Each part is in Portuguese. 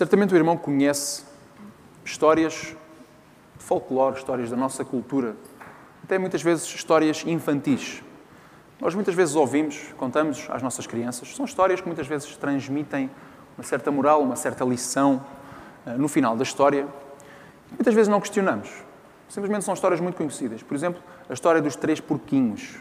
Certamente o irmão conhece histórias de folclore, histórias da nossa cultura, até muitas vezes histórias infantis. Nós muitas vezes ouvimos, contamos às nossas crianças, são histórias que muitas vezes transmitem uma certa moral, uma certa lição eh, no final da história. Muitas vezes não questionamos. Simplesmente são histórias muito conhecidas. Por exemplo, a história dos três porquinhos.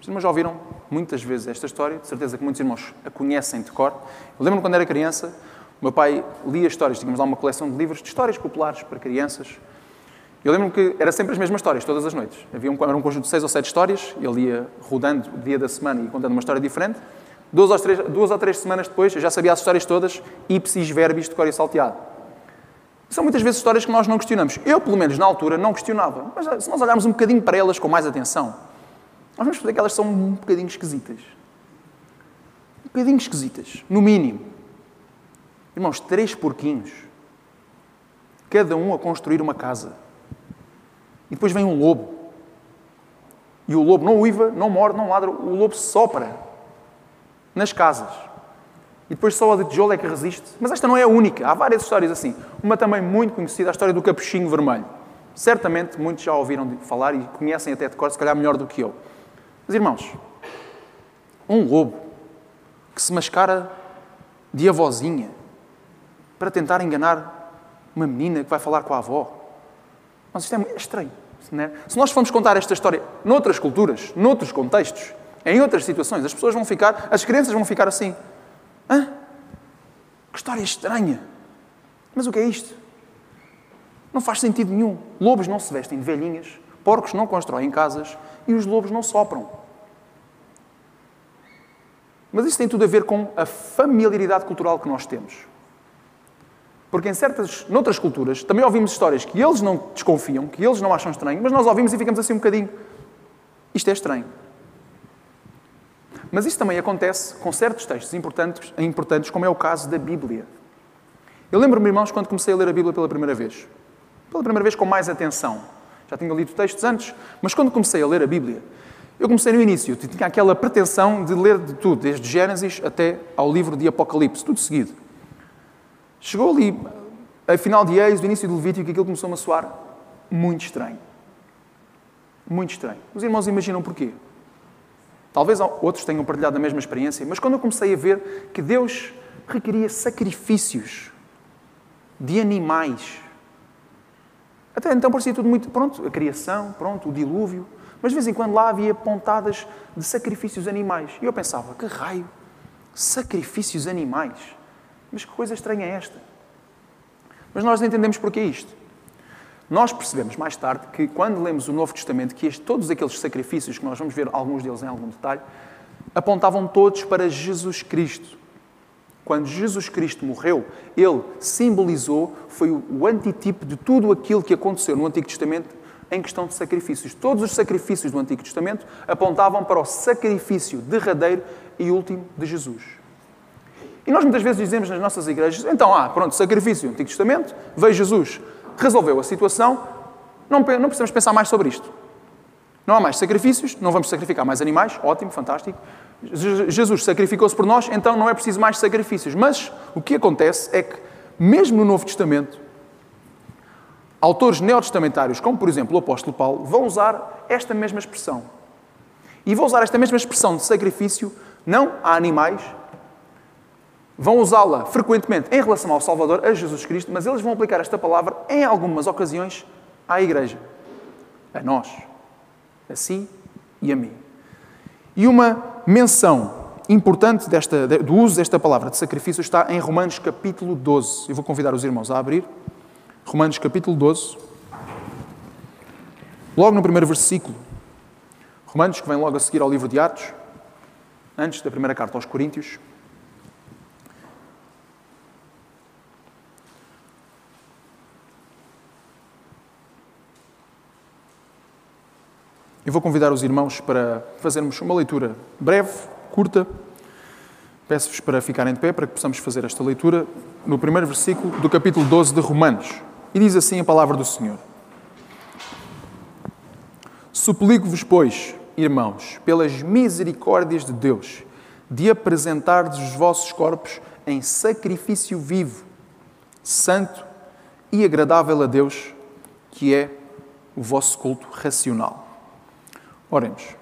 Os irmãos já ouviram muitas vezes esta história, de certeza que muitos irmãos a conhecem de cor. Eu lembro-me quando era criança, o meu pai lia histórias, tínhamos lá uma coleção de livros de histórias populares para crianças. Eu lembro-me que era sempre as mesmas histórias, todas as noites. Havia um, era um conjunto de seis ou sete histórias, ele ia rodando o dia da semana e contando uma história diferente. Duas ou, três, duas ou três semanas depois, eu já sabia as histórias todas, ipsis verbis de cor e salteado. São muitas vezes histórias que nós não questionamos. Eu, pelo menos, na altura, não questionava. Mas se nós olharmos um bocadinho para elas com mais atenção, nós vamos perceber que elas são um bocadinho esquisitas. Um bocadinho esquisitas, no mínimo. Irmãos, três porquinhos, cada um a construir uma casa. E depois vem um lobo. E o lobo não uiva, não morde, não ladra, o lobo sopra nas casas. E depois só a de tijolo é que resiste. Mas esta não é a única. Há várias histórias assim. Uma também muito conhecida, a história do capuchinho vermelho. Certamente muitos já ouviram falar e conhecem até de cor, se calhar melhor do que eu. Mas irmãos, um lobo que se mascara de avózinha para tentar enganar uma menina que vai falar com a avó. Mas isto é estranho. É? Se nós formos contar esta história noutras culturas, noutros contextos, em outras situações, as pessoas vão ficar, as crianças vão ficar assim. Hã? Que história estranha. Mas o que é isto? Não faz sentido nenhum. Lobos não se vestem de velhinhas, porcos não constroem casas e os lobos não sopram. Mas isso tem tudo a ver com a familiaridade cultural que nós temos. Porque em certas, noutras culturas, também ouvimos histórias que eles não desconfiam, que eles não acham estranho, mas nós ouvimos e ficamos assim um bocadinho. Isto é estranho. Mas isso também acontece com certos textos importantes, importantes como é o caso da Bíblia. Eu lembro-me, irmãos, quando comecei a ler a Bíblia pela primeira vez. Pela primeira vez com mais atenção. Já tinha lido textos antes, mas quando comecei a ler a Bíblia, eu comecei no início, tinha aquela pretensão de ler de tudo, desde Gênesis até ao livro de Apocalipse, tudo seguido. Chegou ali, a final de Eis, do início do Levítico, aquilo começou-me a soar muito estranho. Muito estranho. Os irmãos imaginam porquê? Talvez outros tenham partilhado a mesma experiência, mas quando eu comecei a ver que Deus requeria sacrifícios de animais, até então parecia tudo muito pronto, a criação, pronto, o dilúvio, mas de vez em quando lá havia pontadas de sacrifícios animais. E eu pensava, que raio, sacrifícios animais? Mas que coisa estranha é esta? Mas nós entendemos porque é isto. Nós percebemos mais tarde que, quando lemos o Novo Testamento, que este, todos aqueles sacrifícios, que nós vamos ver alguns deles em algum detalhe, apontavam todos para Jesus Cristo. Quando Jesus Cristo morreu, ele simbolizou, foi o antitipo de tudo aquilo que aconteceu no Antigo Testamento em questão de sacrifícios. Todos os sacrifícios do Antigo Testamento apontavam para o sacrifício derradeiro e último de Jesus. E nós muitas vezes dizemos nas nossas igrejas, então, ah, pronto, sacrifício, Antigo Testamento, veio Jesus, resolveu a situação, não, não precisamos pensar mais sobre isto. Não há mais sacrifícios, não vamos sacrificar mais animais, ótimo, fantástico. Jesus sacrificou-se por nós, então não é preciso mais sacrifícios. Mas o que acontece é que, mesmo no Novo Testamento, autores neotestamentários, como por exemplo o apóstolo Paulo, vão usar esta mesma expressão. E vão usar esta mesma expressão de sacrifício não a animais, vão usá-la frequentemente em relação ao Salvador, a Jesus Cristo, mas eles vão aplicar esta palavra em algumas ocasiões à Igreja, a nós, a si e a mim. E uma menção importante desta, do uso desta palavra de sacrifício está em Romanos capítulo 12. Eu vou convidar os irmãos a abrir. Romanos capítulo 12. Logo no primeiro versículo. Romanos, que vem logo a seguir ao livro de Atos, antes da primeira carta aos Coríntios. Vou convidar os irmãos para fazermos uma leitura breve, curta. Peço-vos para ficarem de pé para que possamos fazer esta leitura no primeiro versículo do capítulo 12 de Romanos. E diz assim a palavra do Senhor: Suplico-vos, pois, irmãos, pelas misericórdias de Deus, de apresentar os vossos corpos em sacrifício vivo, santo e agradável a Deus, que é o vosso culto racional. Oremos.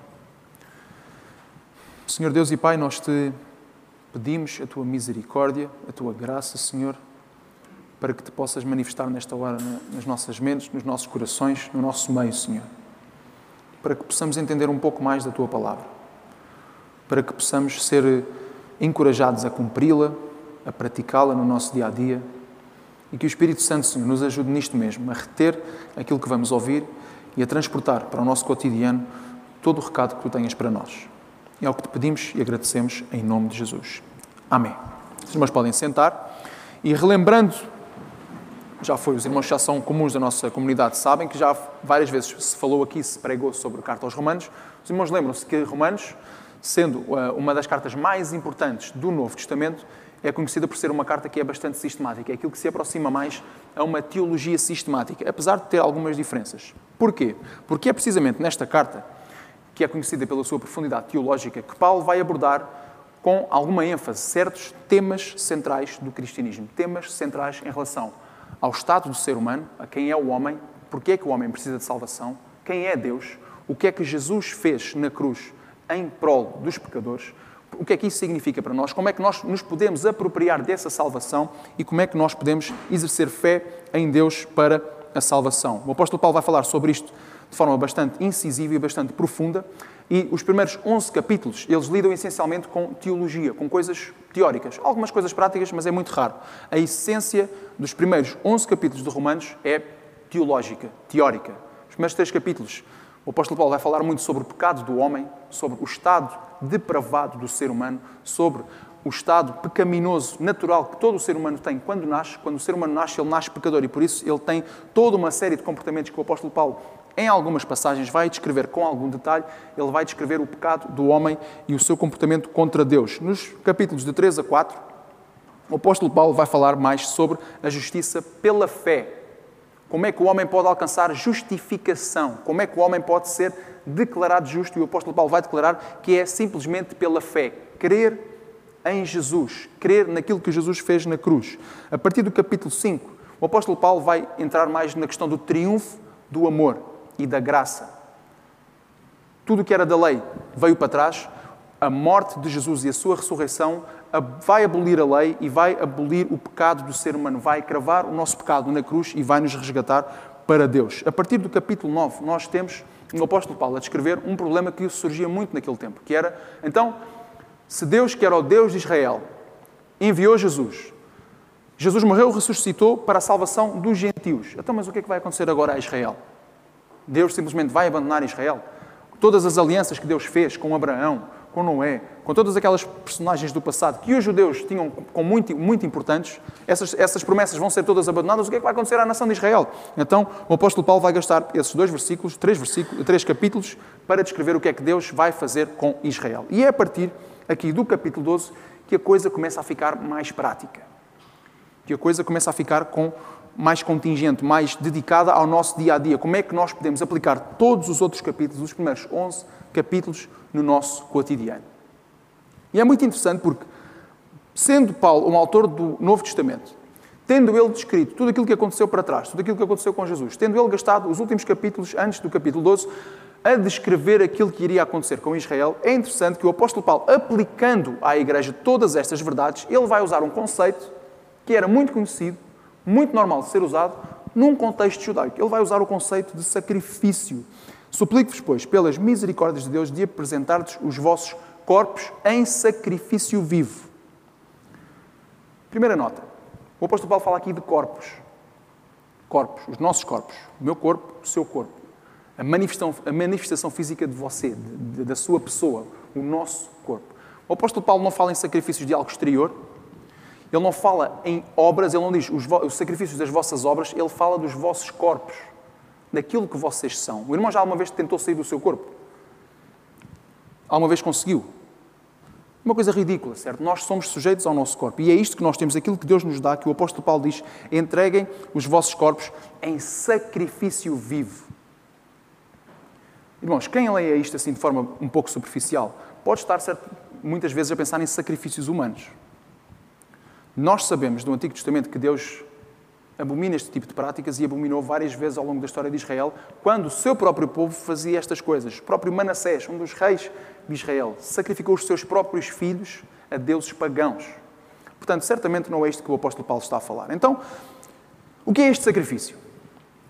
Senhor Deus e Pai, nós te pedimos a tua misericórdia, a tua graça, Senhor, para que te possas manifestar nesta hora nas nossas mentes, nos nossos corações, no nosso meio, Senhor. Para que possamos entender um pouco mais da tua palavra. Para que possamos ser encorajados a cumpri-la, a praticá-la no nosso dia a dia e que o Espírito Santo, Senhor, nos ajude nisto mesmo, a reter aquilo que vamos ouvir e a transportar para o nosso cotidiano todo o recado que tu tenhas para nós. É o que te pedimos e agradecemos em nome de Jesus. Amém. Os irmãos podem sentar e relembrando, já foi, os irmãos já são comuns da nossa comunidade, sabem que já várias vezes se falou aqui, se pregou sobre a carta aos Romanos. Os irmãos lembram-se que Romanos, sendo eh, uma das cartas mais importantes do Novo Testamento, é conhecida por ser uma carta que é bastante sistemática, é aquilo que se aproxima mais a uma teologia sistemática, apesar de ter algumas diferenças. Porquê? Porque é precisamente nesta carta, que é conhecida pela sua profundidade teológica, que Paulo vai abordar com alguma ênfase certos temas centrais do cristianismo, temas centrais em relação ao estado do ser humano, a quem é o homem, porque é que o homem precisa de salvação, quem é Deus, o que é que Jesus fez na cruz em prol dos pecadores, o que é que isso significa para nós, como é que nós nos podemos apropriar dessa salvação e como é que nós podemos exercer fé em Deus para a salvação. O apóstolo Paulo vai falar sobre isto de forma bastante incisiva e bastante profunda. E os primeiros 11 capítulos, eles lidam essencialmente com teologia, com coisas teóricas. Algumas coisas práticas, mas é muito raro. A essência dos primeiros 11 capítulos de Romanos é teológica, teórica. Os primeiros três capítulos, o apóstolo Paulo vai falar muito sobre o pecado do homem, sobre o estado depravado do ser humano, sobre o estado pecaminoso natural que todo o ser humano tem quando nasce. Quando o ser humano nasce, ele nasce pecador e por isso ele tem toda uma série de comportamentos que o apóstolo Paulo, em algumas passagens, vai descrever com algum detalhe. Ele vai descrever o pecado do homem e o seu comportamento contra Deus. Nos capítulos de 3 a 4, o apóstolo Paulo vai falar mais sobre a justiça pela fé. Como é que o homem pode alcançar justificação? Como é que o homem pode ser declarado justo? E o apóstolo Paulo vai declarar que é simplesmente pela fé. Crer em Jesus, crer naquilo que Jesus fez na cruz. A partir do capítulo 5, o apóstolo Paulo vai entrar mais na questão do triunfo do amor e da graça. Tudo o que era da lei veio para trás, a morte de Jesus e a sua ressurreição vai abolir a lei e vai abolir o pecado do ser humano, vai cravar o nosso pecado na cruz e vai nos resgatar para Deus. A partir do capítulo 9, nós temos o apóstolo Paulo a descrever um problema que surgia muito naquele tempo, que era, então, se Deus, que era o Deus de Israel, enviou Jesus, Jesus morreu ressuscitou para a salvação dos gentios. Então, mas o que é que vai acontecer agora a Israel? Deus simplesmente vai abandonar Israel? Todas as alianças que Deus fez com Abraão, com Noé, com todas aquelas personagens do passado que os judeus tinham como muito, muito importantes, essas, essas promessas vão ser todas abandonadas, o que é que vai acontecer à nação de Israel? Então, o apóstolo Paulo vai gastar esses dois versículos, três, versículos, três capítulos, para descrever o que é que Deus vai fazer com Israel. E é a partir aqui do capítulo 12 que a coisa começa a ficar mais prática. Que a coisa começa a ficar com mais contingente, mais dedicada ao nosso dia a dia. Como é que nós podemos aplicar todos os outros capítulos, os primeiros 11 capítulos, no nosso cotidiano? E é muito interessante porque, sendo Paulo um autor do Novo Testamento, tendo ele descrito tudo aquilo que aconteceu para trás, tudo aquilo que aconteceu com Jesus, tendo ele gastado os últimos capítulos, antes do capítulo 12, a descrever aquilo que iria acontecer com Israel, é interessante que o apóstolo Paulo, aplicando à igreja todas estas verdades, ele vai usar um conceito que era muito conhecido muito normal de ser usado num contexto judaico. Ele vai usar o conceito de sacrifício. Suplico-vos, pois, pelas misericórdias de Deus, de apresentar-vos os vossos corpos em sacrifício vivo. Primeira nota. O apóstolo Paulo fala aqui de corpos. Corpos, os nossos corpos. O meu corpo, o seu corpo. A manifestação, a manifestação física de você, de, de, da sua pessoa, o nosso corpo. O apóstolo Paulo não fala em sacrifícios de algo exterior, ele não fala em obras, ele não diz os, os sacrifícios das vossas obras, ele fala dos vossos corpos, daquilo que vocês são. O irmão já alguma vez tentou sair do seu corpo? Alguma vez conseguiu? Uma coisa ridícula, certo? Nós somos sujeitos ao nosso corpo. E é isto que nós temos, aquilo que Deus nos dá, que o apóstolo Paulo diz: entreguem os vossos corpos em sacrifício vivo. Irmãos, quem leia isto assim de forma um pouco superficial, pode estar certo, muitas vezes a pensar em sacrifícios humanos. Nós sabemos do Antigo Testamento que Deus abomina este tipo de práticas e abominou várias vezes ao longo da história de Israel, quando o seu próprio povo fazia estas coisas. O próprio Manassés, um dos reis de Israel, sacrificou os seus próprios filhos a deuses pagãos. Portanto, certamente não é isto que o apóstolo Paulo está a falar. Então, o que é este sacrifício?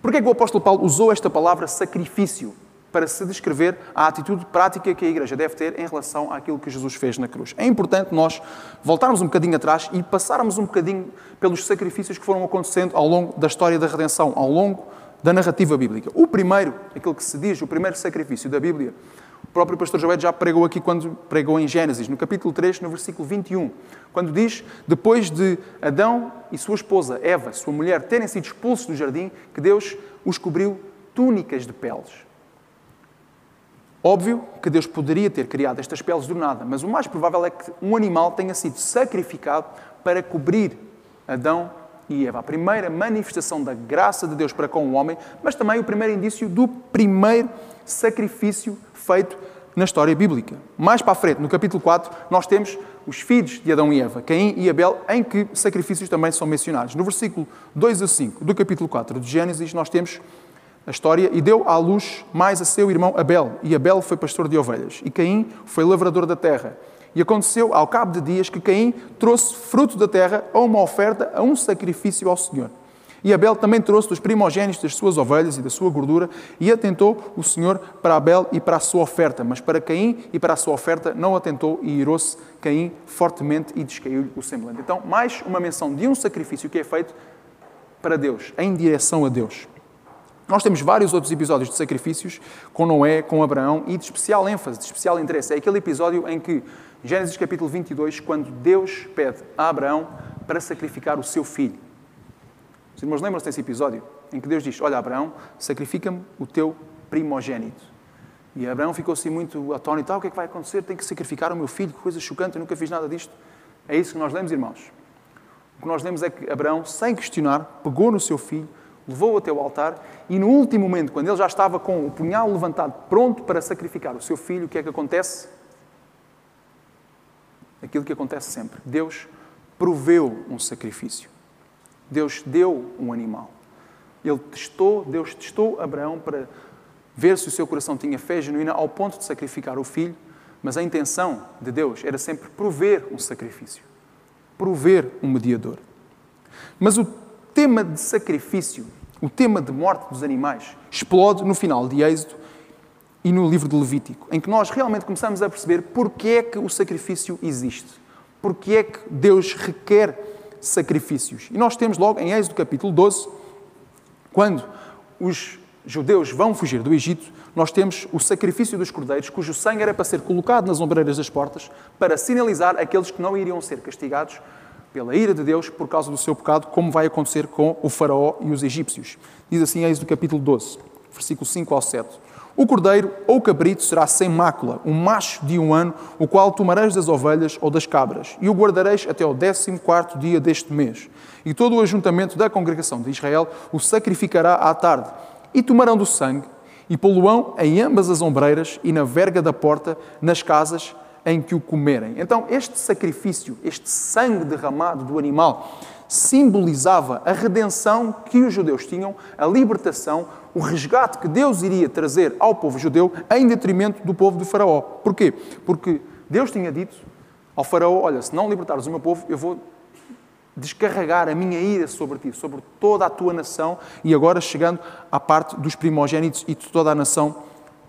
Por que é que o apóstolo Paulo usou esta palavra sacrifício para se descrever a atitude prática que a igreja deve ter em relação àquilo que Jesus fez na cruz? É importante nós voltarmos um bocadinho atrás e passarmos um bocadinho pelos sacrifícios que foram acontecendo ao longo da história da redenção, ao longo da narrativa bíblica. O primeiro, aquilo que se diz, o primeiro sacrifício da Bíblia, o próprio pastor Joel já pregou aqui quando pregou em Gênesis, no capítulo 3, no versículo 21, quando diz, depois de Adão e sua esposa, Eva, sua mulher, terem sido expulsos do jardim, que Deus os cobriu túnicas de peles. Óbvio que Deus poderia ter criado estas peles do nada, mas o mais provável é que um animal tenha sido sacrificado para cobrir Adão e Eva. A primeira manifestação da graça de Deus para com o homem, mas também o primeiro indício do primeiro sacrifício feito na história bíblica. Mais para a frente, no capítulo 4, nós temos os filhos de Adão e Eva, Caim e Abel, em que sacrifícios também são mencionados. No versículo 2 a 5 do capítulo 4 de Gênesis, nós temos a história, e deu à luz mais a seu irmão Abel, e Abel foi pastor de ovelhas, e Caim foi lavrador da terra. E aconteceu, ao cabo de dias, que Caim trouxe fruto da terra a uma oferta, a um sacrifício ao Senhor. E Abel também trouxe dos primogênitos das suas ovelhas e da sua gordura, e atentou o Senhor para Abel e para a sua oferta. Mas para Caim e para a sua oferta não atentou, e irou-se Caim fortemente e descaiu-lhe o semblante. Então, mais uma menção de um sacrifício que é feito para Deus, em direção a Deus. Nós temos vários outros episódios de sacrifícios com Noé, com Abraão e de especial ênfase, de especial interesse. É aquele episódio em que, Gênesis capítulo 22, quando Deus pede a Abraão para sacrificar o seu filho. Os irmãos lembram-se desse episódio em que Deus diz: Olha, Abraão, sacrifica-me o teu primogênito. E Abraão ficou assim muito atónito: ah, O que é que vai acontecer? Tenho que sacrificar o meu filho, que coisa chocante, eu nunca fiz nada disto. É isso que nós lemos, irmãos. O que nós lemos é que Abraão, sem questionar, pegou no seu filho, levou-o até o altar e, no último momento, quando ele já estava com o punhal levantado, pronto para sacrificar o seu filho, o que é que acontece? Aquilo que acontece sempre: Deus proveu um sacrifício. Deus deu um animal. Ele testou, Deus testou Abraão para ver se o seu coração tinha fé genuína ao ponto de sacrificar o filho, mas a intenção de Deus era sempre prover um sacrifício, prover um mediador. Mas o tema de sacrifício, o tema de morte dos animais, explode no final de Êxodo e no livro de Levítico, em que nós realmente começamos a perceber porque é que o sacrifício existe, porque é que Deus requer sacrifícios. E nós temos logo em Êxodo capítulo 12, quando os judeus vão fugir do Egito, nós temos o sacrifício dos cordeiros, cujo sangue era para ser colocado nas ombreiras das portas, para sinalizar aqueles que não iriam ser castigados pela ira de Deus por causa do seu pecado, como vai acontecer com o faraó e os egípcios. Diz assim Êxodo capítulo 12, versículo 5 ao 7. O cordeiro ou cabrito será sem mácula, um macho de um ano, o qual tomareis das ovelhas ou das cabras, e o guardareis até ao décimo quarto dia deste mês. E todo o ajuntamento da congregação de Israel o sacrificará à tarde, e tomarão do sangue, e poluão em ambas as ombreiras e na verga da porta, nas casas em que o comerem. Então, este sacrifício, este sangue derramado do animal, simbolizava a redenção que os judeus tinham, a libertação, o resgate que Deus iria trazer ao povo judeu em detrimento do povo de Faraó. Porquê? Porque Deus tinha dito ao Faraó: Olha, se não libertares o meu povo, eu vou descarregar a minha ira sobre ti, sobre toda a tua nação, e agora chegando à parte dos primogênitos e de toda a nação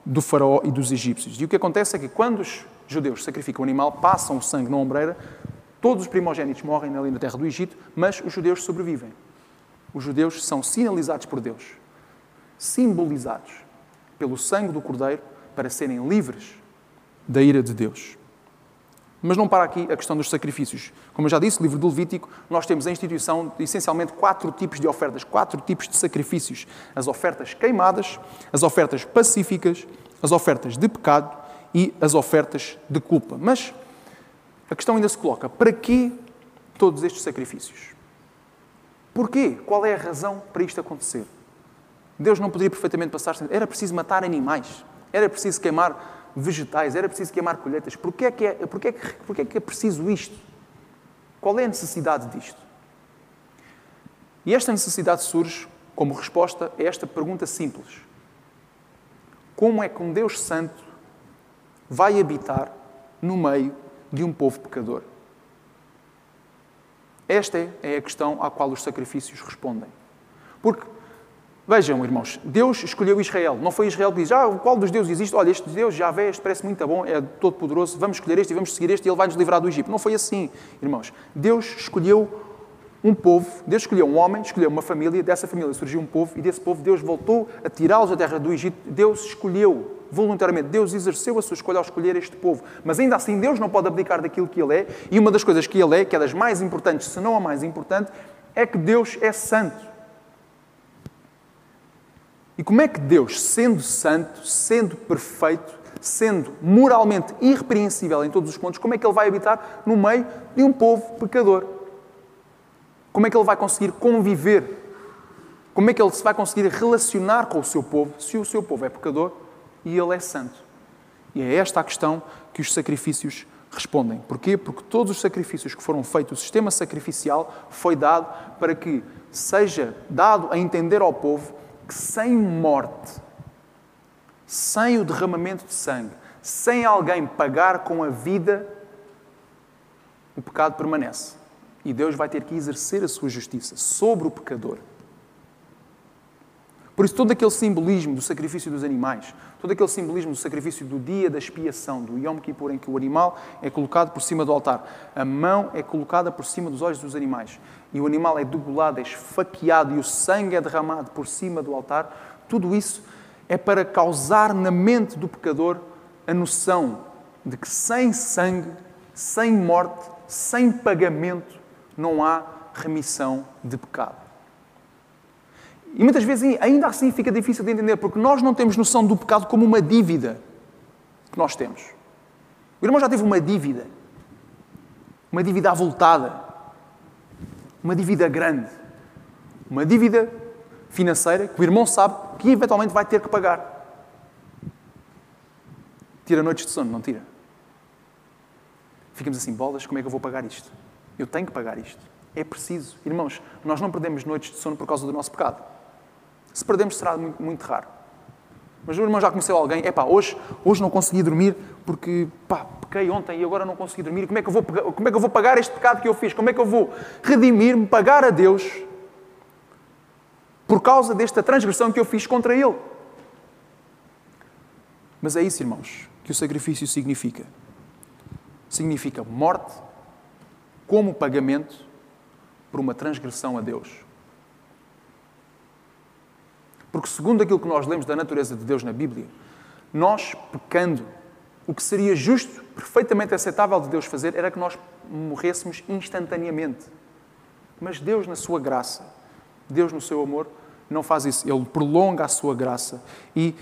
do Faraó e dos egípcios. E o que acontece é que quando os judeus sacrificam o animal, passam o sangue na ombreira, todos os primogênitos morrem ali na terra do Egito, mas os judeus sobrevivem. Os judeus são sinalizados por Deus simbolizados pelo sangue do Cordeiro para serem livres da ira de Deus. Mas não para aqui a questão dos sacrifícios. Como eu já disse, no livro do Levítico, nós temos a instituição de essencialmente quatro tipos de ofertas, quatro tipos de sacrifícios: as ofertas queimadas, as ofertas pacíficas, as ofertas de pecado e as ofertas de culpa. Mas a questão ainda se coloca: para que todos estes sacrifícios? Porquê? Qual é a razão para isto acontecer? Deus não poderia perfeitamente passar sem. Era preciso matar animais, era preciso queimar vegetais, era preciso queimar colheitas. Porquê é que é, porquê é, que, porquê é, que é preciso isto? Qual é a necessidade disto? E esta necessidade surge como resposta a esta pergunta simples: Como é que um Deus Santo vai habitar no meio de um povo pecador? Esta é a questão à qual os sacrifícios respondem. Porque, vejam, irmãos, Deus escolheu Israel. Não foi Israel que diz, ah, qual dos deuses existe? Olha, este Deus já vê, este parece muito bom, é todo poderoso, vamos escolher este e vamos seguir este e ele vai nos livrar do Egito. Não foi assim, irmãos. Deus escolheu um povo, Deus escolheu um homem, escolheu uma família, dessa família surgiu um povo e desse povo Deus voltou a tirá-los da terra do Egito. Deus escolheu voluntariamente, Deus exerceu a sua escolha ao escolher este povo. Mas ainda assim, Deus não pode abdicar daquilo que Ele é. E uma das coisas que Ele é, que é das mais importantes, se não a mais importante, é que Deus é santo. E como é que Deus, sendo santo, sendo perfeito, sendo moralmente irrepreensível em todos os pontos, como é que Ele vai habitar no meio de um povo pecador? Como é que ele vai conseguir conviver? Como é que ele se vai conseguir relacionar com o seu povo se o seu povo é pecador e ele é santo? E é esta a questão que os sacrifícios respondem. Porquê? Porque todos os sacrifícios que foram feitos, o sistema sacrificial foi dado para que seja dado a entender ao povo que sem morte, sem o derramamento de sangue, sem alguém pagar com a vida, o pecado permanece. E Deus vai ter que exercer a sua justiça sobre o pecador. Por isso, todo aquele simbolismo do sacrifício dos animais, todo aquele simbolismo do sacrifício do dia da expiação, do Yom Kippur, em que o animal é colocado por cima do altar, a mão é colocada por cima dos olhos dos animais, e o animal é degolado, é esfaqueado e o sangue é derramado por cima do altar, tudo isso é para causar na mente do pecador a noção de que sem sangue, sem morte, sem pagamento, não há remissão de pecado. E muitas vezes ainda assim fica difícil de entender, porque nós não temos noção do pecado como uma dívida que nós temos. O irmão já teve uma dívida, uma dívida avultada, uma dívida grande, uma dívida financeira que o irmão sabe que eventualmente vai ter que pagar. Tira noites de sono, não tira? Ficamos assim, bolas, como é que eu vou pagar isto? Eu tenho que pagar isto. É preciso. Irmãos, nós não perdemos noites de sono por causa do nosso pecado. Se perdemos, será muito, muito raro. Mas o irmão já conheceu alguém, é pá, hoje, hoje não consegui dormir porque, pá, pequei ontem e agora não consegui dormir. Como é, que eu vou, como é que eu vou pagar este pecado que eu fiz? Como é que eu vou redimir-me, pagar a Deus por causa desta transgressão que eu fiz contra Ele? Mas é isso, irmãos, que o sacrifício significa. Significa morte como pagamento por uma transgressão a Deus. Porque, segundo aquilo que nós lemos da natureza de Deus na Bíblia, nós pecando, o que seria justo, perfeitamente aceitável de Deus fazer, era que nós morrêssemos instantaneamente. Mas Deus, na sua graça, Deus, no seu amor, não faz isso. Ele prolonga a sua graça e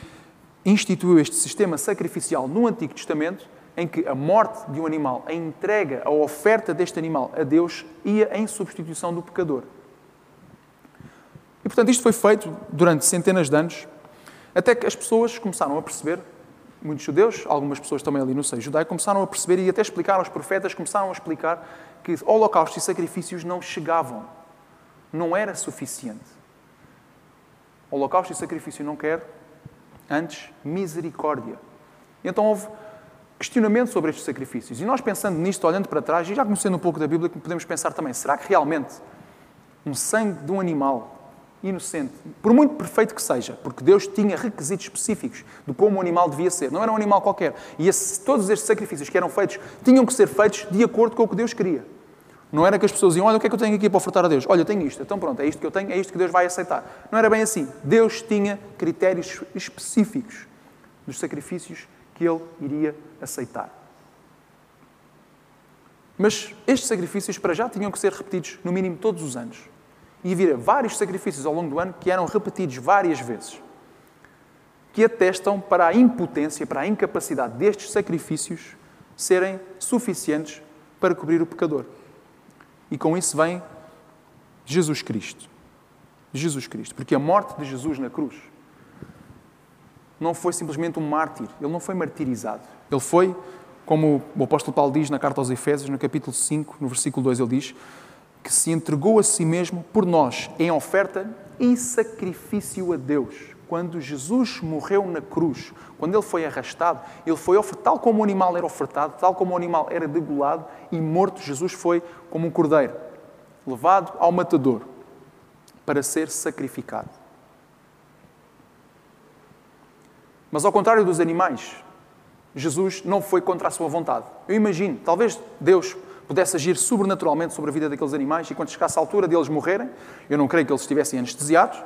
instituiu este sistema sacrificial no Antigo Testamento em que a morte de um animal, a entrega, a oferta deste animal a Deus ia em substituição do pecador. E portanto isto foi feito durante centenas de anos, até que as pessoas começaram a perceber, muitos judeus, algumas pessoas também ali no seio judaico, começaram a perceber e até explicaram, os profetas começaram a explicar que holocaustos e sacrifícios não chegavam, não era suficiente. Holocausto e sacrifício não quer, antes misericórdia. Então houve questionamento sobre estes sacrifícios. E nós pensando nisto, olhando para trás, e já conhecendo um pouco da Bíblia, podemos pensar também, será que realmente um sangue de um animal inocente, por muito perfeito que seja, porque Deus tinha requisitos específicos de como o animal devia ser, não era um animal qualquer. E esse, todos estes sacrifícios que eram feitos tinham que ser feitos de acordo com o que Deus queria. Não era que as pessoas iam, olha, o que é que eu tenho aqui para ofertar a Deus? Olha, eu tenho isto, então pronto, é isto que eu tenho, é isto que Deus vai aceitar. Não era bem assim. Deus tinha critérios específicos dos sacrifícios que ele iria aceitar. Mas estes sacrifícios para já tinham que ser repetidos no mínimo todos os anos. E havia vários sacrifícios ao longo do ano que eram repetidos várias vezes, que atestam para a impotência, para a incapacidade destes sacrifícios serem suficientes para cobrir o pecador. E com isso vem Jesus Cristo. Jesus Cristo. Porque a morte de Jesus na cruz não foi simplesmente um mártir, ele não foi martirizado. Ele foi, como o apóstolo Paulo diz na carta aos Efésios, no capítulo 5, no versículo 2, ele diz que se entregou a si mesmo por nós em oferta e sacrifício a Deus. Quando Jesus morreu na cruz, quando ele foi arrastado, ele foi ofertado, tal como o animal era ofertado, tal como o animal era degolado e morto, Jesus foi como um cordeiro, levado ao matador para ser sacrificado. Mas ao contrário dos animais, Jesus não foi contra a sua vontade. Eu imagino, talvez Deus pudesse agir sobrenaturalmente sobre a vida daqueles animais e quando chegasse a altura deles morrerem, eu não creio que eles estivessem anestesiados,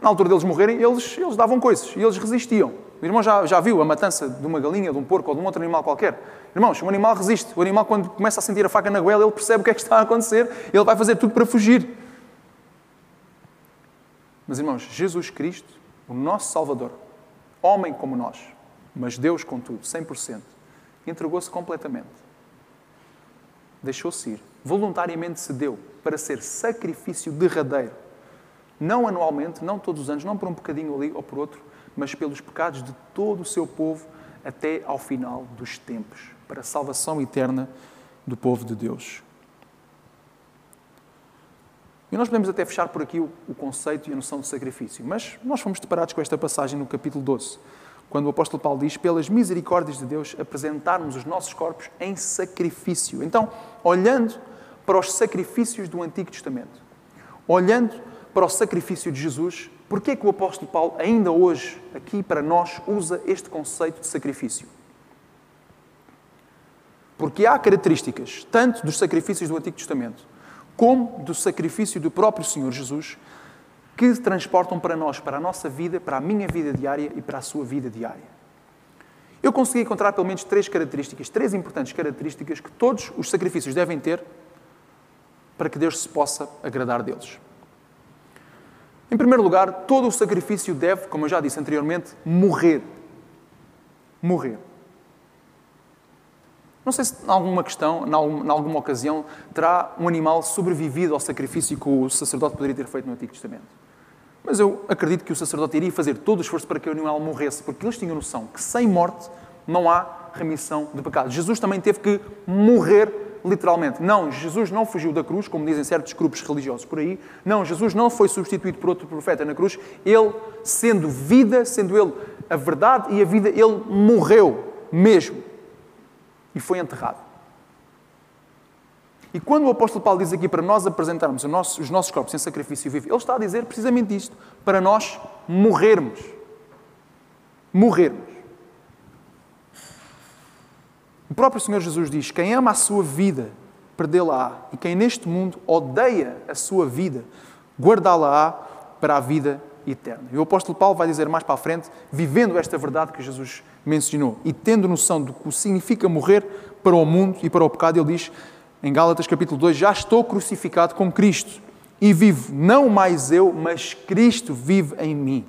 na altura deles morrerem, eles, eles davam coisas e eles resistiam. O irmão já, já viu a matança de uma galinha, de um porco ou de um outro animal qualquer? Irmãos, o animal resiste. O animal, quando começa a sentir a faca na goela, ele percebe o que é que está a acontecer, ele vai fazer tudo para fugir. Mas, irmãos, Jesus Cristo, o nosso Salvador, homem como nós, mas Deus, contudo, 100%, entregou-se completamente. Deixou-se ir. Voluntariamente se deu para ser sacrifício derradeiro. Não anualmente, não todos os anos, não por um bocadinho ali ou por outro, mas pelos pecados de todo o seu povo até ao final dos tempos, para a salvação eterna do povo de Deus. E nós podemos até fechar por aqui o, o, conceito e a noção de sacrifício, mas nós fomos deparados com esta passagem no capítulo 12, quando o apóstolo Paulo diz: pelas misericórdias de Deus, apresentarmos os nossos corpos em sacrifício. Então, olhando para os sacrifícios do Antigo Testamento, olhando para o sacrifício de Jesus, por que é que o apóstolo Paulo, ainda hoje, aqui para nós, usa este conceito de sacrifício? Porque há características, tanto dos sacrifícios do Antigo Testamento, como do sacrifício do próprio Senhor Jesus, que transportam para nós, para a nossa vida, para a minha vida diária e para a sua vida diária. Eu consegui encontrar pelo menos três características, três importantes características que todos os sacrifícios devem ter para que Deus se possa agradar deles. Em primeiro lugar, todo o sacrifício deve, como eu já disse anteriormente, morrer. Morrer. Não sei se, em alguma questão, em alguma ocasião, terá um animal sobrevivido ao sacrifício que o sacerdote poderia ter feito no Antigo Testamento. Mas eu acredito que o sacerdote iria fazer todo o esforço para que o animal morresse, porque eles tinham noção que sem morte não há remissão de pecados. Jesus também teve que morrer literalmente. Não, Jesus não fugiu da cruz, como dizem certos grupos religiosos por aí. Não, Jesus não foi substituído por outro profeta na cruz. Ele, sendo vida, sendo ele a verdade e a vida, ele morreu mesmo e foi enterrado. E quando o apóstolo Paulo diz aqui para nós apresentarmos os nossos corpos em sacrifício vivo, ele está a dizer precisamente isto: para nós morrermos. Morrermos. O próprio Senhor Jesus diz: Quem ama a sua vida, perdê-la-á. E quem neste mundo odeia a sua vida, guardá-la-á para a vida eterna. E o apóstolo Paulo vai dizer mais para a frente, vivendo esta verdade que Jesus mencionou e tendo noção do que significa morrer para o mundo e para o pecado, ele diz em Gálatas capítulo 2: Já estou crucificado com Cristo e vivo, não mais eu, mas Cristo vive em mim.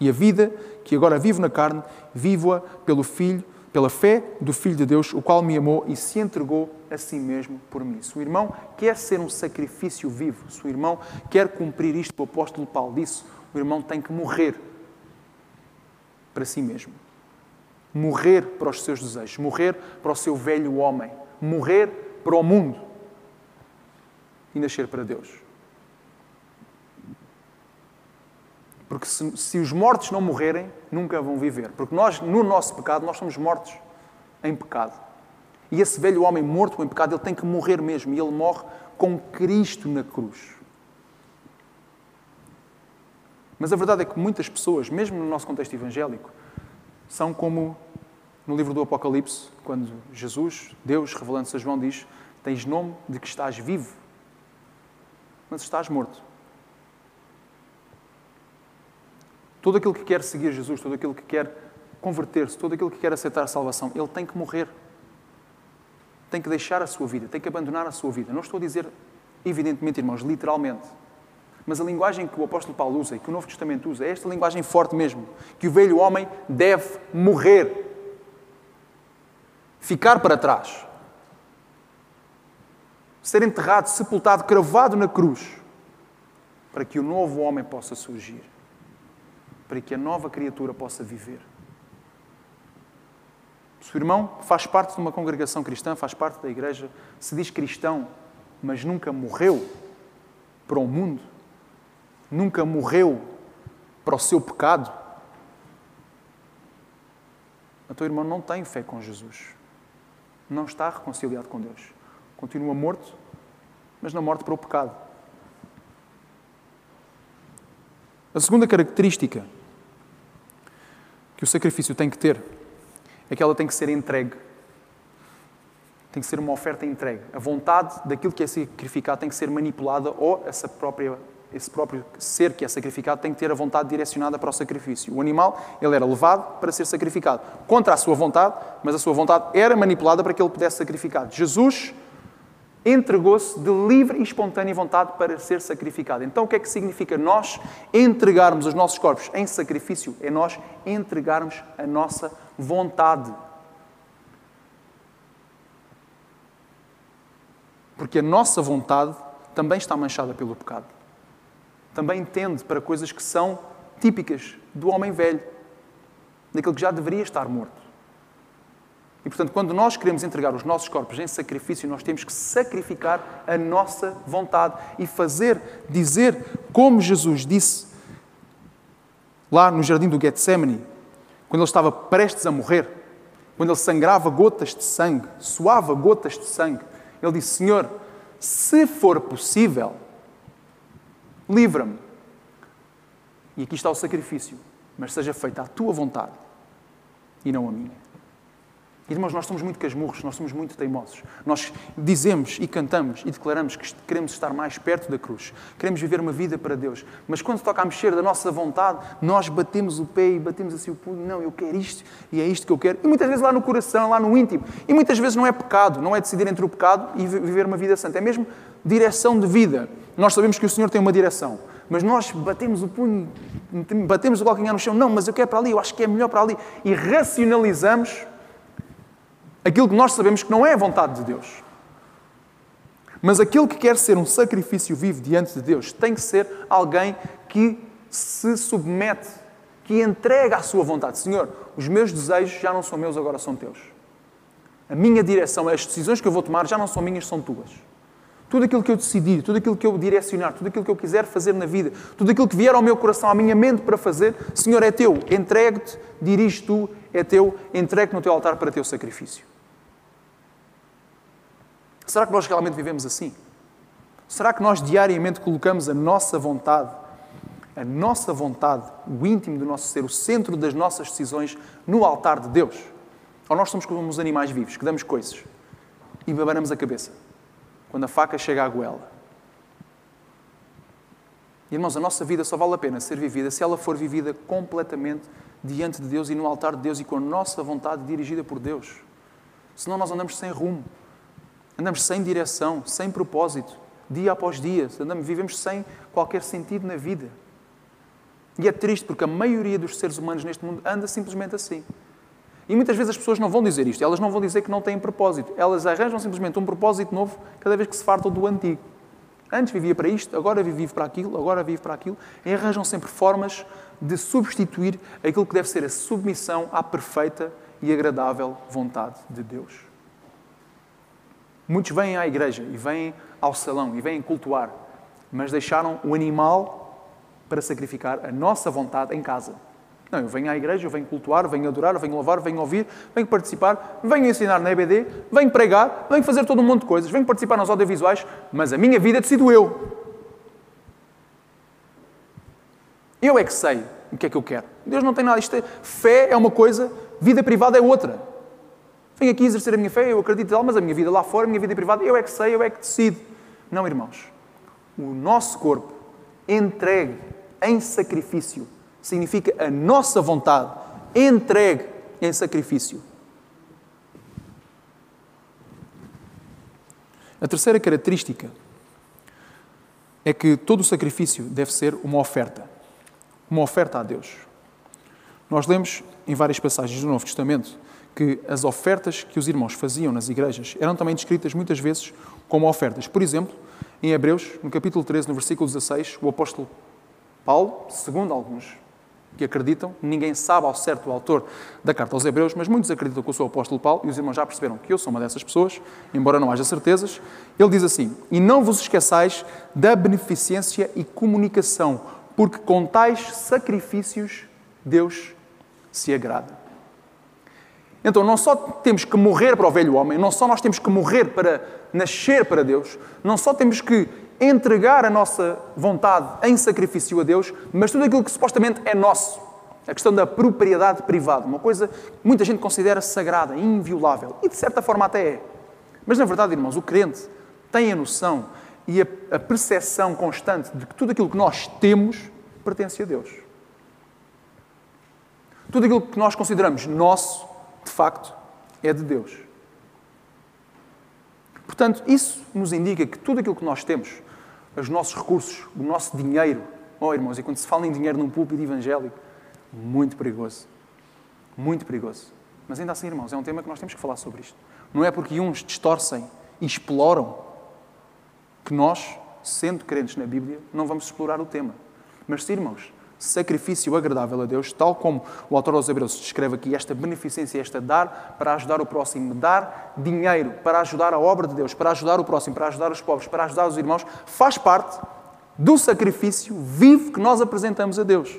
E a vida que agora vivo na carne, vivo-a pelo Filho, pela fé do Filho de Deus, o qual me amou e se entregou a si mesmo por mim. Se o irmão quer ser um sacrifício vivo, se o irmão quer cumprir isto, o apóstolo Paulo disse, o irmão tem que morrer para si mesmo. Morrer para os seus desejos, morrer para o seu velho homem, morrer para o mundo e nascer para Deus. Porque se, se, os mortos não morrerem, nunca vão viver. Porque nós, no nosso pecado, nós somos mortos em pecado. E esse velho homem morto em pecado, ele tem que morrer mesmo. E ele morre com Cristo na cruz. Mas a verdade é que muitas pessoas, mesmo no nosso contexto evangélico, são como no livro do Apocalipse, quando Jesus, Deus, revelando-se a João, diz: Tens nome de que estás vivo, mas estás morto. Todo aquele que quer seguir Jesus, todo aquele que quer converter-se, todo aquele que quer aceitar a salvação, ele tem que morrer. Tem que deixar a sua vida, tem que abandonar a sua vida. Não estou a dizer, evidentemente, irmãos, literalmente. Mas a linguagem que o apóstolo Paulo usa e que o Novo Testamento usa é esta linguagem forte mesmo. Que o velho homem deve morrer. Ficar para trás. Ser enterrado, sepultado, cravado na cruz. Para que o novo homem possa surgir. Para que a nova criatura possa viver. Se o irmão faz parte de uma congregação cristã, faz parte da igreja, se diz cristão, mas nunca morreu para o mundo, nunca morreu para o seu pecado, o teu irmão não tem fé com Jesus. Não está reconciliado com Deus. Continua morto, mas não morto para o pecado. A segunda característica que o sacrifício tem que ter é que ela tem que ser entregue. Tem que ser uma oferta entregue. A vontade daquilo que é sacrificado tem que ser manipulada ou essa própria, esse próprio ser que é sacrificado tem que ter a vontade direcionada para o sacrifício. O animal, ele era levado para ser sacrificado contra a sua vontade, mas a sua vontade era manipulada para que ele pudesse ser sacrificado. Jesus entregou-se de livre e espontânea vontade para ser sacrificado. Então, o que é que significa nós entregarmos os nossos corpos em sacrifício? É nós entregarmos a nossa vontade. Porque a nossa vontade também está manchada pelo pecado. Também tende para coisas que são típicas do homem velho, daquele que já deveria estar morto. E, portanto, quando nós queremos entregar os nossos corpos em sacrifício, nós temos que sacrificar a nossa vontade e fazer, dizer, como Jesus disse lá no jardim do Getsemane, quando ele estava prestes a morrer, quando ele sangrava gotas de sangue, suava gotas de sangue, ele disse: Senhor, se for possível, livra-me. E aqui está o sacrifício, mas seja feita a tua vontade e não a minha. Irmãos, nós somos muito casmurros, nós somos muito teimosos. Nós dizemos e cantamos e declaramos que queremos estar mais perto da cruz, queremos viver uma vida para Deus, mas quando toca a mexer da nossa vontade, nós batemos o pé e batemos assim o punho, não, eu quero isto e é isto que eu quero. E muitas vezes lá no coração, lá no íntimo. E muitas vezes não é pecado, não é decidir entre o pecado e viver uma vida santa, é mesmo direção de vida. Nós sabemos que o Senhor tem uma direção, mas nós batemos o punho, batemos o calcanhar no chão, não, mas eu quero para ali, eu acho que é melhor para ali, e racionalizamos aquilo que nós sabemos que não é a vontade de Deus. Mas aquilo que quer ser um sacrifício vivo diante de Deus tem que ser alguém que se submete, que entrega a sua vontade. Senhor, os meus desejos já não são meus, agora são teus. A minha direção, as decisões que eu vou tomar já não são minhas, são tuas. Tudo aquilo que eu decidir, tudo aquilo que eu direcionar, tudo aquilo que eu quiser fazer na vida, tudo aquilo que vier ao meu coração, à minha mente para fazer, Senhor, é teu. Entregue-te, dirige tu, é teu, entregue-te no teu altar para teu sacrifício. Será que nós realmente vivemos assim? Será que nós diariamente colocamos a nossa vontade, a nossa vontade, o íntimo do nosso ser, o centro das nossas decisões, no altar de Deus? Ou nós somos como os animais vivos, que damos coisas e babanamos a cabeça quando a faca chega à goela? Irmãos, a nossa vida só vale a pena ser vivida se ela for vivida completamente diante de Deus e no altar de Deus e com a nossa vontade dirigida por Deus. Senão nós andamos sem rumo. Andamos sem direção, sem propósito, dia após dia. Andamos, vivemos sem qualquer sentido na vida. E é triste porque a maioria dos seres humanos neste mundo anda simplesmente assim. E muitas vezes as pessoas não vão dizer isto, elas não vão dizer que não têm propósito. Elas arranjam simplesmente um propósito novo cada vez que se fartam do antigo. Antes vivia para isto, agora vive para aquilo, agora vive para aquilo. E arranjam sempre formas de substituir aquilo que deve ser a submissão à perfeita e agradável vontade de Deus. Muitos vêm à igreja e vêm ao salão e vêm cultuar, mas deixaram o animal para sacrificar a nossa vontade em casa. Não, eu venho à igreja, eu venho cultuar, venho adorar, venho louvar, venho ouvir, venho participar, venho ensinar na EBD, venho pregar, venho fazer todo um monte de coisas, venho participar nos audiovisuais, mas a minha vida decido eu. Eu é que sei o que é que eu quero. Deus não tem nada. Isto é, fé é uma coisa, vida privada é outra. Venho aqui exercer a minha fé, eu acredito tal, mas a minha vida lá fora, a minha vida privada, eu é que sei, eu é que decido. Não, irmãos. O nosso corpo entregue em sacrifício significa a nossa vontade entregue em sacrifício. A terceira característica é que todo o sacrifício deve ser uma oferta. Uma oferta a Deus. Nós lemos em várias passagens do Novo Testamento que as ofertas que os irmãos faziam nas igrejas eram também descritas muitas vezes como ofertas. Por exemplo, em Hebreus, no capítulo 13, no versículo 16, o apóstolo Paulo, segundo alguns que acreditam, ninguém sabe ao certo o autor da carta aos Hebreus, mas muitos acreditam que eu sou o apóstolo Paulo, e os irmãos já perceberam que eu sou uma dessas pessoas, embora não haja certezas. Ele diz assim: E não vos esqueçais da beneficência e comunicação, porque com tais sacrifícios Deus se agrada. Então, não só temos que morrer para o velho homem, não só nós temos que morrer para nascer para Deus, não só temos que entregar a nossa vontade em sacrifício a Deus, mas tudo aquilo que supostamente é nosso. A questão da propriedade privada, uma coisa que muita gente considera sagrada, inviolável, e de certa forma até é. Mas na verdade, irmãos, o crente tem a noção e a, percepção constante de que tudo aquilo que nós temos pertence a Deus. Tudo aquilo que nós consideramos nosso, de facto, é de Deus. Portanto, isso nos indica que tudo aquilo que nós temos, os nossos recursos, o nosso dinheiro. Oh, irmãos, e quando se fala em dinheiro num púlpito evangélico, muito perigoso. Muito perigoso. Mas ainda assim, irmãos, é um tema que nós temos que falar sobre isto. Não é porque uns distorcem e exploram que nós, sendo crentes na Bíblia, não vamos explorar o tema. Mas irmãos, sacrifício agradável a Deus, tal como o autor aos Hebreus descreve aqui, esta beneficência, esta dar para ajudar o próximo, dar dinheiro para ajudar a obra de Deus, para ajudar o próximo, para ajudar os pobres, para ajudar os irmãos, faz parte do sacrifício vivo que nós apresentamos a Deus.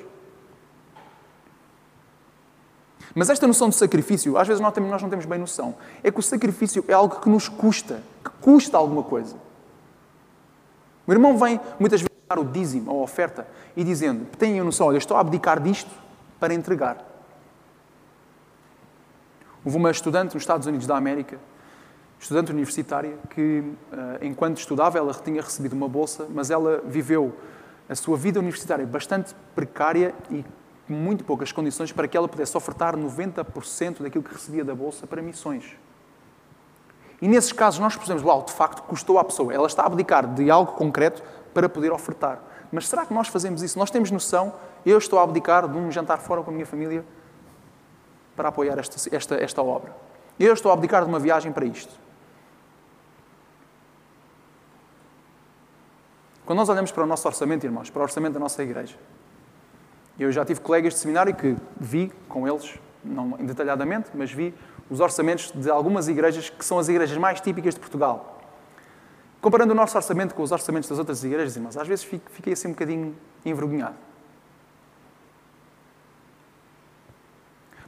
Mas esta noção de sacrifício, às vezes nós, nós não temos bem noção. É que o sacrifício é algo que nos custa, que custa alguma coisa. O irmão vem muitas vezes dar o dízimo, a oferta, e dizendo: tenham noção, olha, estou a abdicar disto para entregar. Houve uma estudante nos Estados Unidos da América, estudante universitária, que, eh, enquanto estudava, ela tinha recebido uma bolsa, mas ela viveu a sua vida universitária bastante precária e muito poucas condições para que ela pudesse ofertar 90% daquilo que recebia da bolsa para missões. E nesses casos nós percebemos, uau, de facto custou à pessoa. Ela está a abdicar de algo concreto para poder ofertar. Mas será que nós fazemos isso? Nós temos noção, eu estou a abdicar de um jantar fora com a minha família para apoiar esta, esta, esta obra. Eu estou a abdicar de uma viagem para isto. Quando nós olhamos para o nosso orçamento, irmãos, para o orçamento da nossa igreja, eu já tive colegas de seminário que vi com eles, não detalhadamente, mas vi os orçamentos de algumas igrejas que são as igrejas mais típicas de Portugal. Comparando o nosso orçamento com os orçamentos das outras igrejas, irmãos, às vezes fiquei assim um bocadinho envergonhado.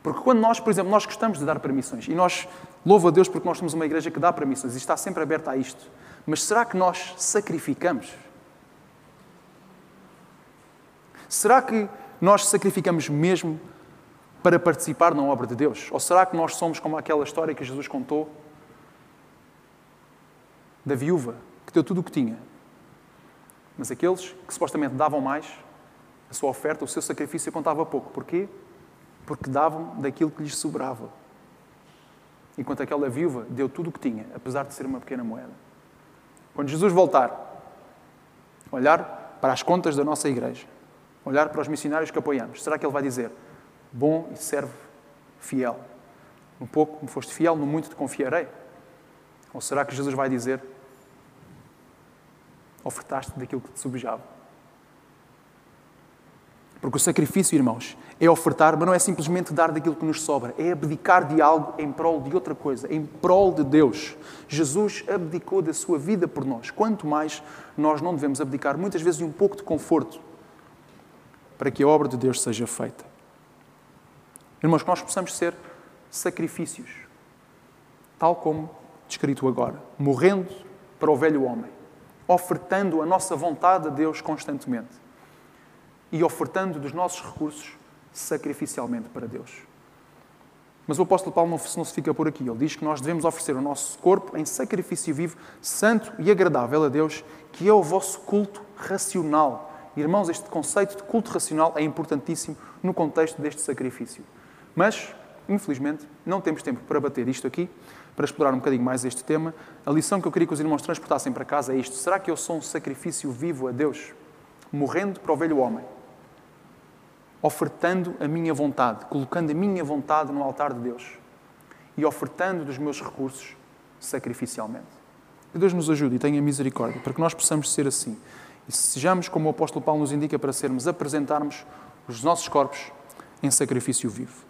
Porque quando nós, por exemplo, nós gostamos de dar permissões, e nós, louvo a Deus porque nós somos uma igreja que dá permissões e está sempre aberta a isto, mas será que nós sacrificamos? Será que nós sacrificamos mesmo para participar na obra de Deus? Ou será que nós somos como aquela história que Jesus contou da viúva deu tudo o que tinha. Mas aqueles que supostamente davam mais, a sua oferta, o seu sacrifício contava pouco. Porquê? Porque davam daquilo que lhes sobrava. Enquanto aquela viúva deu tudo o que tinha, apesar de ser uma pequena moeda. Quando Jesus voltar, olhar para as contas da nossa igreja, olhar para os missionários que apoiamos, será que ele vai dizer: Bom e servo fiel? No pouco me foste fiel, no muito te confiarei? Ou será que Jesus vai dizer: ofertaste daquilo que te subjava. Porque o sacrifício, irmãos, é ofertar, mas não é simplesmente dar daquilo que nos sobra, é abdicar de algo em prol de outra coisa, em prol de Deus. Jesus abdicou da sua vida por nós. Quanto mais nós não devemos abdicar, muitas vezes, de um pouco de conforto, para que a obra de Deus seja feita. Irmãos, que nós possamos ser sacrifícios, tal como descrito agora, morrendo para o velho homem ofertando a nossa vontade a Deus constantemente e ofertando dos nossos recursos sacrificialmente para Deus. Mas o apóstolo Paulo não, se fica por aqui. Ele diz que nós devemos oferecer o nosso corpo em sacrifício vivo, santo e agradável a Deus, que é o vosso culto racional. Irmãos, este conceito de culto racional é importantíssimo no contexto deste sacrifício. Mas, infelizmente, não temos tempo para bater isto aqui para explorar um bocadinho mais este tema, a lição que eu queria que os irmãos transportassem para casa é isto: será que eu sou um sacrifício vivo a Deus, morrendo para o velho homem, ofertando a minha vontade, colocando a minha vontade no altar de Deus e ofertando dos meus recursos sacrificialmente? Que Deus nos ajude e tenha misericórdia para que nós possamos ser assim e sejamos, como o apóstolo Paulo nos indica, para sermos, apresentarmos os nossos corpos em sacrifício vivo.